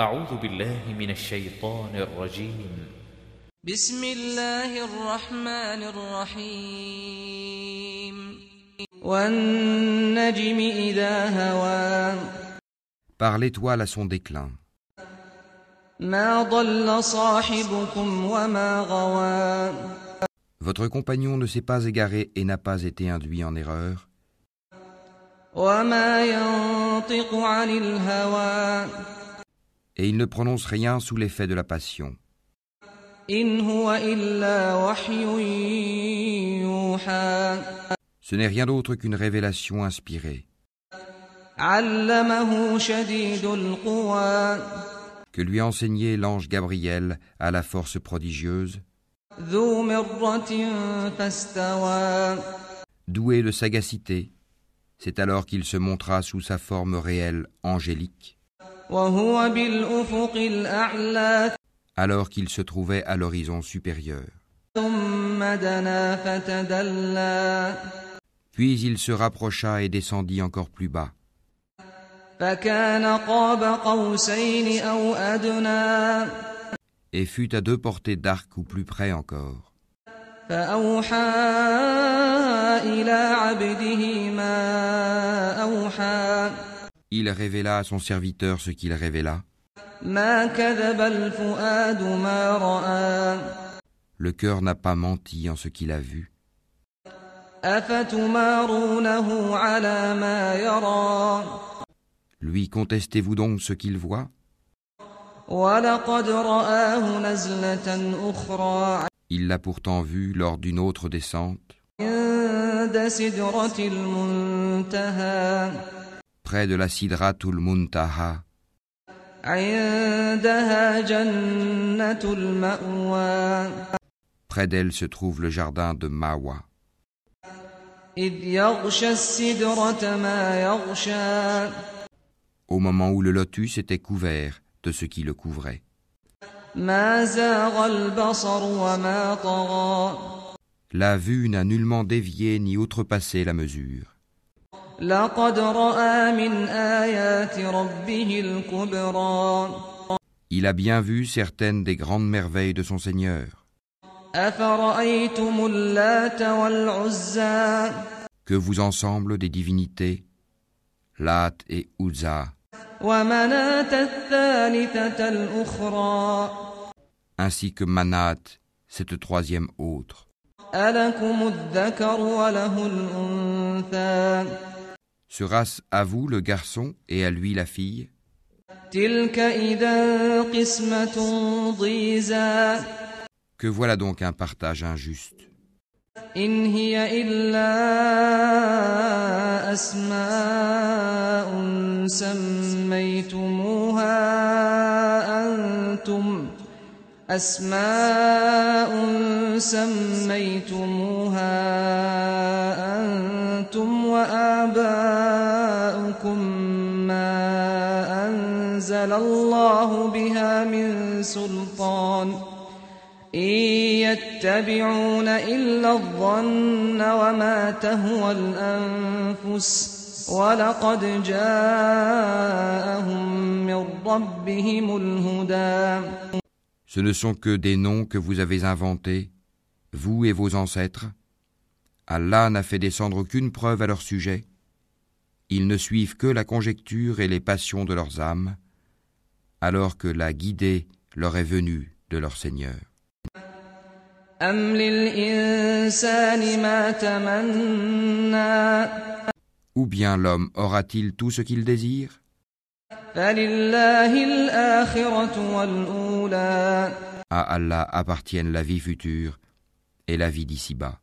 أعوذ بالله من الشيطان الرجيم بسم الله الرحمن الرحيم والنجم إذا هوى Par l'étoile à son déclin. ما ضل صاحبكم وما غوى Votre compagnon ne s'est pas égaré et n'a pas été induit en erreur, وما ينطق عن الهوى et il ne prononce rien sous l'effet de la passion. Ce n'est rien d'autre qu'une révélation inspirée. Que lui a enseigné l'ange Gabriel à la force prodigieuse. Doué de sagacité, c'est alors qu'il se montra sous sa forme réelle angélique alors qu'il se trouvait à l'horizon supérieur. Puis il se rapprocha et descendit encore plus bas. Et fut à deux portées d'arc ou plus près encore il révéla à son serviteur ce qu'il révéla. Le cœur n'a pas menti en ce qu'il a vu. Lui contestez-vous donc ce qu'il voit? Il l'a pourtant vu lors d'une autre descente près de la Sidratul Muntaha. Près d'elle se trouve le jardin de Mawa. Au moment où le lotus était couvert de ce qui le couvrait. La vue n'a nullement dévié ni outrepassé la mesure. Il a bien vu certaines des grandes merveilles de son Seigneur. Que vous ensemble des divinités, Lat et Uzza. Ainsi que Manat, cette troisième autre. Sera-ce à vous le garçon et à lui la fille تلك إذا قسمة ضيزى Que voilà donc un partage injuste. إن هي إلا أسماء سميتموها أنتم أسماء سميتموها أنتم وآباؤكم أنزل الله بها من سلطان إن يتبعون إلا الظن وما تهوى الأنفس ولقد جاءهم من ربهم الهدى Ce ne sont que des noms que vous avez inventés, vous et vos ancêtres. Allah n'a fait descendre aucune preuve à leur sujet. Ils ne suivent que la conjecture et les passions de leurs âmes, alors que la guidée leur est venue de leur Seigneur. Ou bien l'homme aura-t-il tout ce qu'il désire? À Allah appartiennent la vie future et la vie d'ici-bas.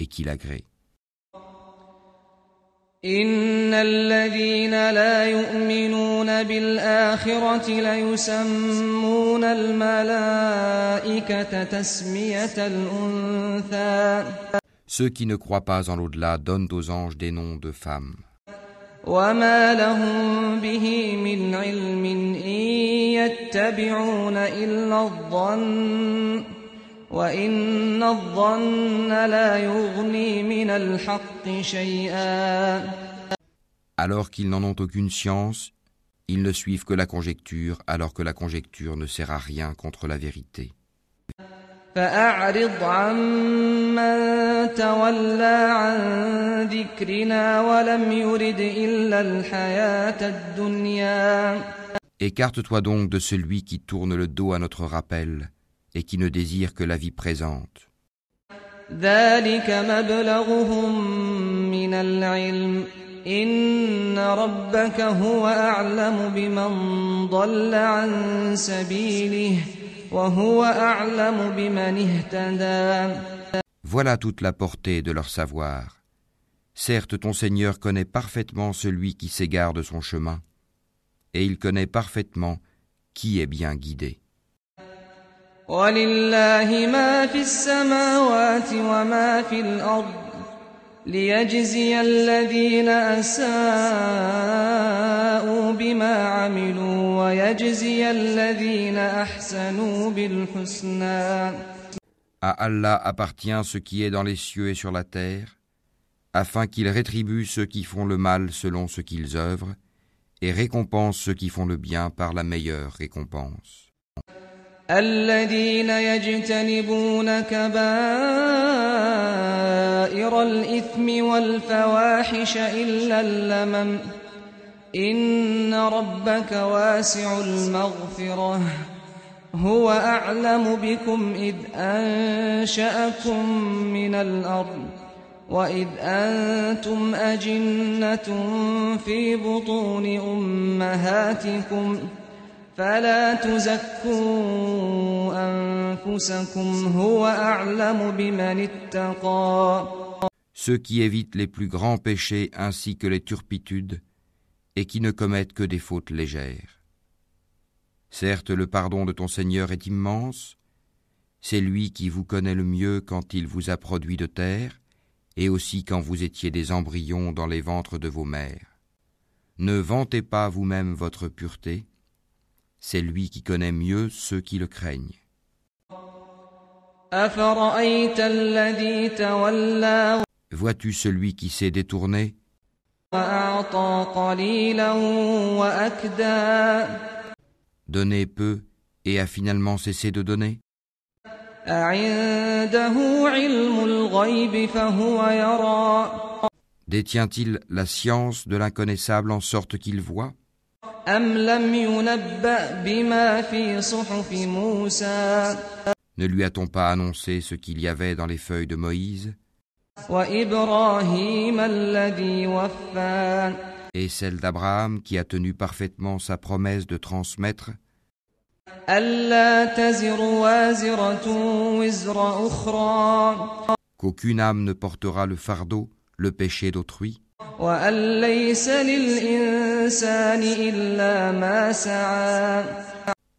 et qu'il agrée. إن الذين لا يؤمنون بالآخرة ليسمون الملائكة تسمية الأنثى Ceux qui ne croient pas en l'au-delà donnent aux anges des noms de femmes. وما لهم به من علم إن يتبعون إلا الظن وإن الظن لا يغني من الحق شيئا Alors qu'ils n'en ont aucune science, ils ne suivent que la conjecture, alors que la conjecture ne sert à rien contre la vérité. فأعرض عمن تولى عن ذكرنا ولم يرد إلا الحياة الدنيا Écarte-toi donc de celui qui tourne le dos à notre rappel et qui ne désire que la vie présente. ذلك مبلغهم من العلم إن ربك هو أعلم بمن ضل عن سبيله وهو أعلم بمن اهتدى Voilà toute la portée de leur savoir. Certes, ton Seigneur connaît parfaitement celui qui s'égare de son chemin, et il connaît parfaitement qui est bien guidé. ولله ما في السماوات وما في الأرض ليجزي الذين أساءوا بما عملوا ويجزي الذين أحسنوا بالحسنى À Allah appartient ce qui est dans les cieux et sur la terre, afin qu'il rétribue ceux qui font le mal selon ce qu'ils œuvrent, et récompense ceux qui font le bien par la meilleure récompense. الذين يجتنبون كبائر الإثم والفواحش إلا اللمم. إن ربك واسع المغفرة. هو أعلم بكم إذ أنشأكم من الأرض وإذ أنتم أجنة في بطون أمهاتكم. فلا تزكوا أنفسكم هو أعلم بمن اتقى Ceux qui évitent les plus grands péchés ainsi que les turpitudes, et qui ne commettent que des fautes légères. Certes, le pardon de ton Seigneur est immense, c'est lui qui vous connaît le mieux quand il vous a produit de terre, et aussi quand vous étiez des embryons dans les ventres de vos mères. Ne vantez pas vous-même votre pureté, c'est lui qui connaît mieux ceux qui le craignent. Vois-tu celui qui s'est détourné? Donner peu et a finalement cessé de donner? Détient-il la science de l'inconnaissable en sorte qu'il voit? Ne lui a-t-on pas annoncé ce qu'il y avait dans les feuilles de Moïse Et celle d'Abraham qui a tenu parfaitement sa promesse de transmettre Qu'aucune âme ne portera le fardeau, le péché d'autrui.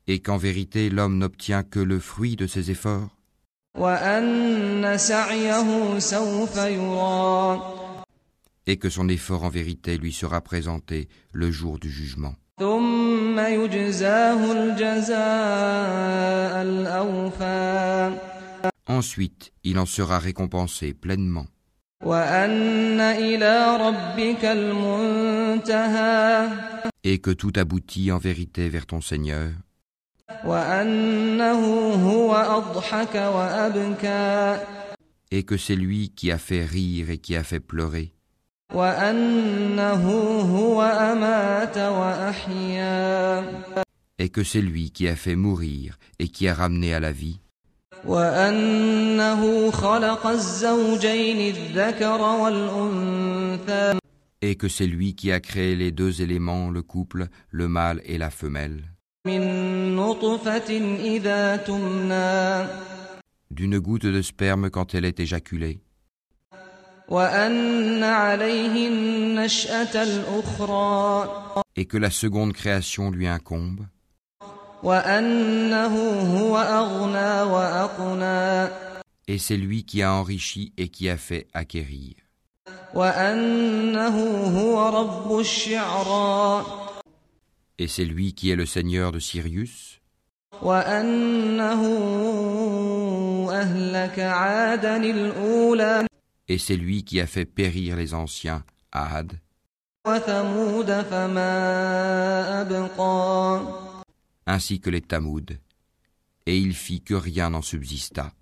Et qu'en vérité l'homme n'obtient que le fruit de ses efforts. Et que son effort en vérité lui sera présenté le jour du jugement. Ensuite, il en sera récompensé pleinement. Et que tout aboutit en vérité vers ton Seigneur. Et que c'est lui qui a fait rire et qui a fait pleurer. Et que c'est lui qui a fait mourir et qui a ramené à la vie. وأنه خلق الزوجين الذكر والأنثى et que c'est lui qui a créé les deux éléments, le couple, le mâle et la femelle, من نطفة إذا تمنى d'une goutte de sperme quand elle est éjaculée, وأن عليه النشأة الأخرى et que la seconde création lui incombe, Et c'est lui qui a enrichi et qui a fait acquérir. Et c'est lui qui est le seigneur de Sirius. Et c'est lui qui a fait périr les anciens, à ainsi que les Tamouds, et il fit que rien n'en subsista.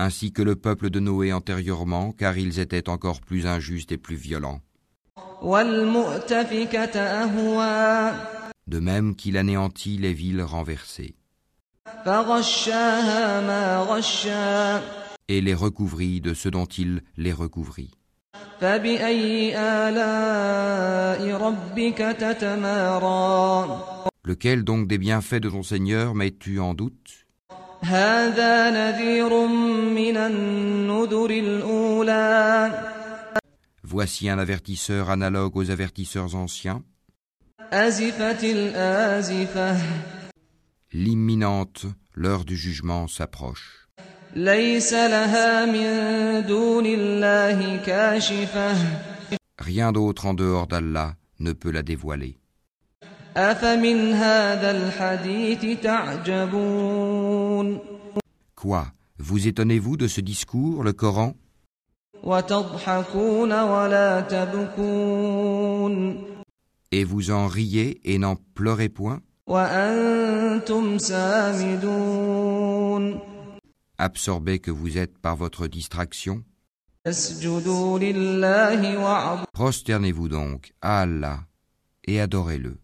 ainsi que le peuple de Noé antérieurement, car ils étaient encore plus injustes et plus violents. De même qu'il anéantit les villes renversées et les recouvrit de ce dont il les recouvrit. Lequel donc des bienfaits de ton Seigneur mets-tu en doute? Voici un avertisseur analogue aux avertisseurs anciens. L'imminente, l'heure du jugement s'approche. Rien d'autre en dehors d'Allah ne peut la dévoiler. Quoi Vous étonnez-vous de ce discours, le Coran? Et vous en riez et n'en pleurez point? absorbé que vous êtes par votre distraction Prosternez-vous donc à Allah et adorez-le.